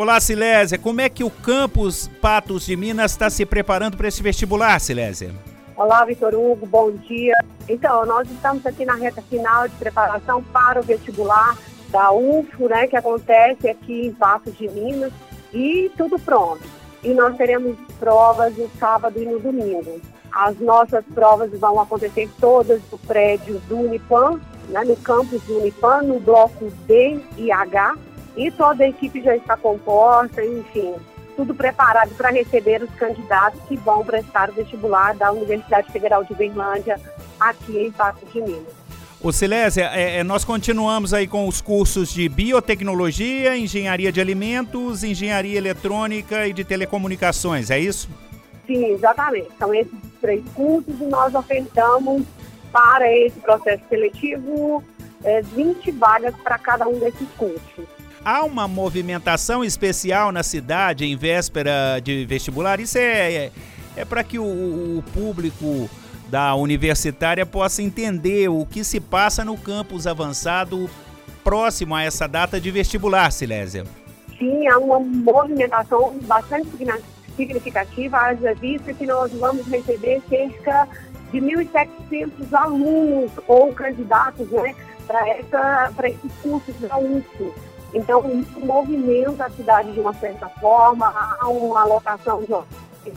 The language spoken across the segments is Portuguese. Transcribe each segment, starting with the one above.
Olá, Silésia. Como é que o campus Patos de Minas está se preparando para esse vestibular, Silésia? Olá, Vitor Hugo, bom dia. Então, nós estamos aqui na reta final de preparação para o vestibular da UFO, né, que acontece aqui em Patos de Minas, e tudo pronto. E nós teremos provas no sábado e no domingo. As nossas provas vão acontecer todas no prédio do Unipan, né, no campus do Unipan, no bloco D e H, e toda a equipe já está composta, enfim, tudo preparado para receber os candidatos que vão prestar o vestibular da Universidade Federal de Berlândia, aqui em Patos de Minas. Ô Silésia, é, é, nós continuamos aí com os cursos de biotecnologia, engenharia de alimentos, engenharia eletrônica e de telecomunicações, é isso? Sim, exatamente. São esses três cursos e nós ofertamos para esse processo seletivo é, 20 vagas para cada um desses cursos. Há uma movimentação especial na cidade em véspera de vestibular? Isso é, é, é para que o, o público da universitária possa entender o que se passa no campus avançado próximo a essa data de vestibular, Silésia. Sim, há uma movimentação bastante significativa, haja vista que nós vamos receber cerca de 1.700 alunos ou candidatos né, para esses cursos da UFO. Então, isso movimenta a cidade de uma certa forma, há uma alocação de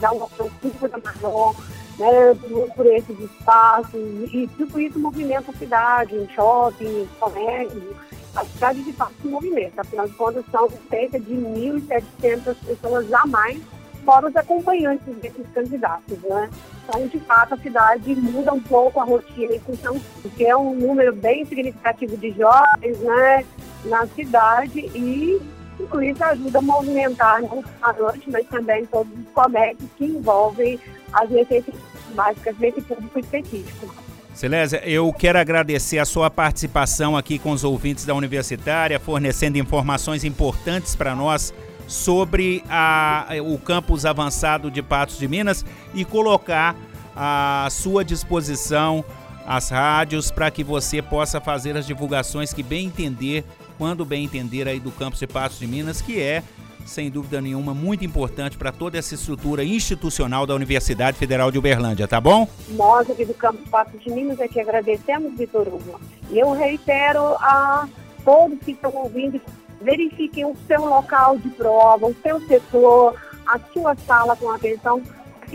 há uma procura maior né, por, por, esses espaços, e tudo isso movimenta a cidade, em shopping, comércio, a cidade de fato se movimenta, afinal de contas são cerca de 1.700 pessoas a mais, fora os acompanhantes desses candidatos, né? Então, de fato, a cidade muda um pouco a rotina em função, porque é um número bem significativo de jovens, né? Na cidade e tudo isso ajuda a movimentar não só a mas também todos os comércios que envolvem as necessidades básicas desse público específico. Silésia, eu quero agradecer a sua participação aqui com os ouvintes da Universitária, fornecendo informações importantes para nós sobre a, o campus avançado de Patos de Minas e colocar à sua disposição as rádios para que você possa fazer as divulgações que bem entender quando bem entender aí do campus de Patos de Minas, que é, sem dúvida nenhuma, muito importante para toda essa estrutura institucional da Universidade Federal de Uberlândia, tá bom? Nós aqui do campus Patos de Minas é que agradecemos, Vitor Hugo. E eu reitero a todos que estão ouvindo, verifiquem o seu local de prova, o seu setor, a sua sala com atenção,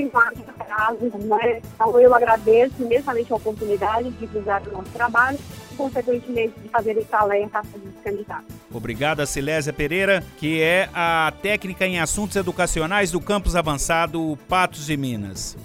que mais casos, né? Então eu agradeço imensamente a oportunidade de divulgar o nosso trabalho consequentemente, de fazer esse alerta dos candidatos. Obrigada, Silésia Pereira, que é a técnica em assuntos educacionais do campus avançado Patos de Minas.